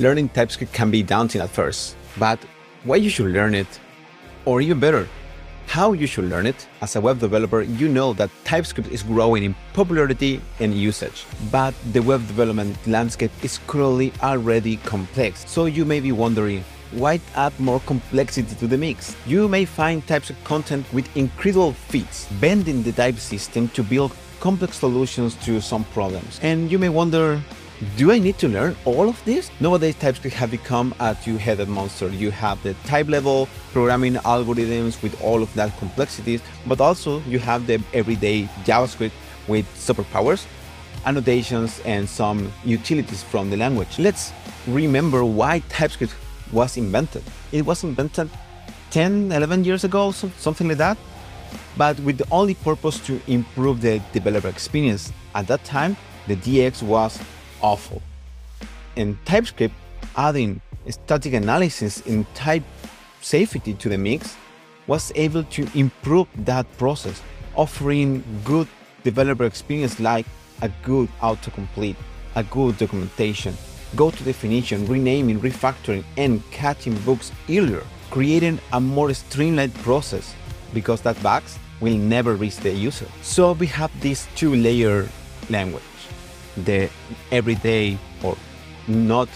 learning TypeScript can be daunting at first, but why you should learn it, or even better, how you should learn it. As a web developer, you know that TypeScript is growing in popularity and usage, but the web development landscape is currently already complex. So you may be wondering, why add more complexity to the mix? You may find TypeScript content with incredible feats, bending the type system to build complex solutions to some problems. And you may wonder, do I need to learn all of this? Nowadays, TypeScript have become a two-headed monster. You have the type level programming algorithms with all of that complexities, but also you have the everyday JavaScript with superpowers, annotations, and some utilities from the language. Let's remember why TypeScript was invented. It was invented 10, 11 years ago, something like that, but with the only purpose to improve the developer experience. At that time, the DX was awful. In TypeScript, adding static analysis and type safety to the mix was able to improve that process, offering good developer experience like a good autocomplete, a good documentation, go to definition, renaming, refactoring, and catching bugs earlier, creating a more streamlined process because that bugs will never reach the user. So we have this two-layer language the everyday or not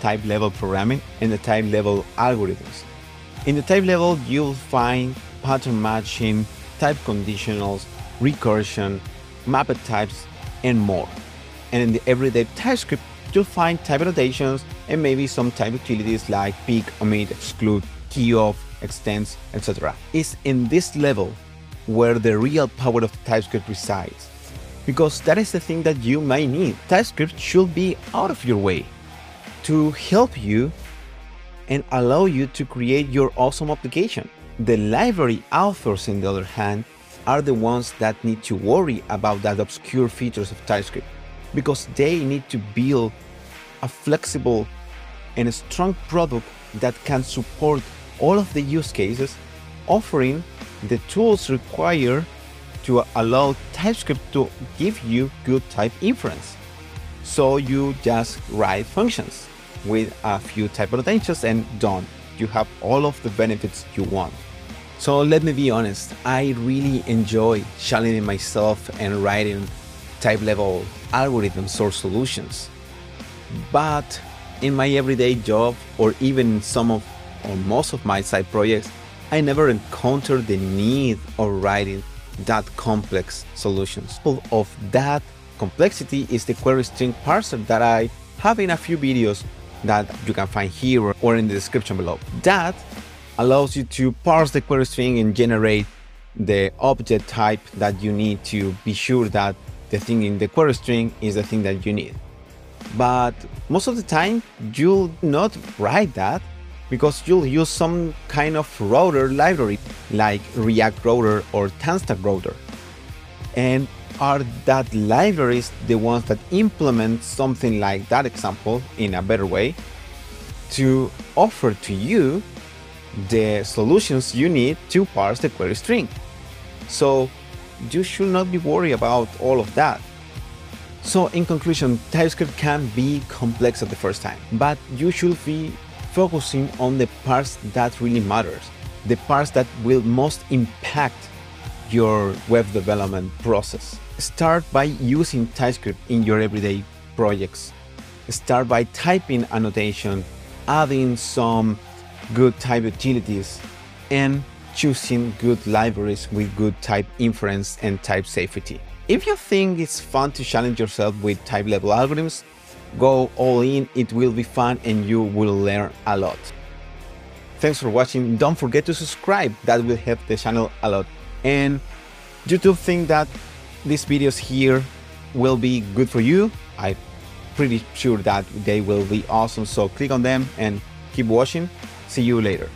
type level programming and the type level algorithms. In the type level, you'll find pattern matching, type conditionals, recursion, mapped types, and more. And in the everyday TypeScript, you'll find type annotations and maybe some type utilities like pick, omit, exclude, keyof, extends, etc. It's in this level where the real power of TypeScript resides because that is the thing that you might need. TypeScript should be out of your way to help you and allow you to create your awesome application. The library authors, on the other hand, are the ones that need to worry about that obscure features of TypeScript because they need to build a flexible and a strong product that can support all of the use cases, offering the tools required to allow TypeScript to give you good type inference. So you just write functions with a few type annotations and done. You have all of the benefits you want. So let me be honest, I really enjoy challenging myself and writing type level algorithms or solutions. But in my everyday job or even some of or most of my side projects, I never encountered the need of writing that complex solutions. Of that complexity is the query string parser that I have in a few videos that you can find here or in the description below. That allows you to parse the query string and generate the object type that you need to be sure that the thing in the query string is the thing that you need. But most of the time, you'll not write that because you'll use some kind of router library like React Router or Tanstack Router. And are that libraries the ones that implement something like that example in a better way to offer to you the solutions you need to parse the query string. So you should not be worried about all of that. So in conclusion, TypeScript can be complex at the first time, but you should be focusing on the parts that really matters, the parts that will most impact your web development process. Start by using TypeScript in your everyday projects. Start by typing annotation, adding some good type utilities, and choosing good libraries with good type inference and type safety. If you think it's fun to challenge yourself with type level algorithms, Go all in, it will be fun and you will learn a lot. Thanks for watching, don't forget to subscribe, that will help the channel a lot. And YouTube think that these videos here will be good for you. I'm pretty sure that they will be awesome, so click on them and keep watching. See you later.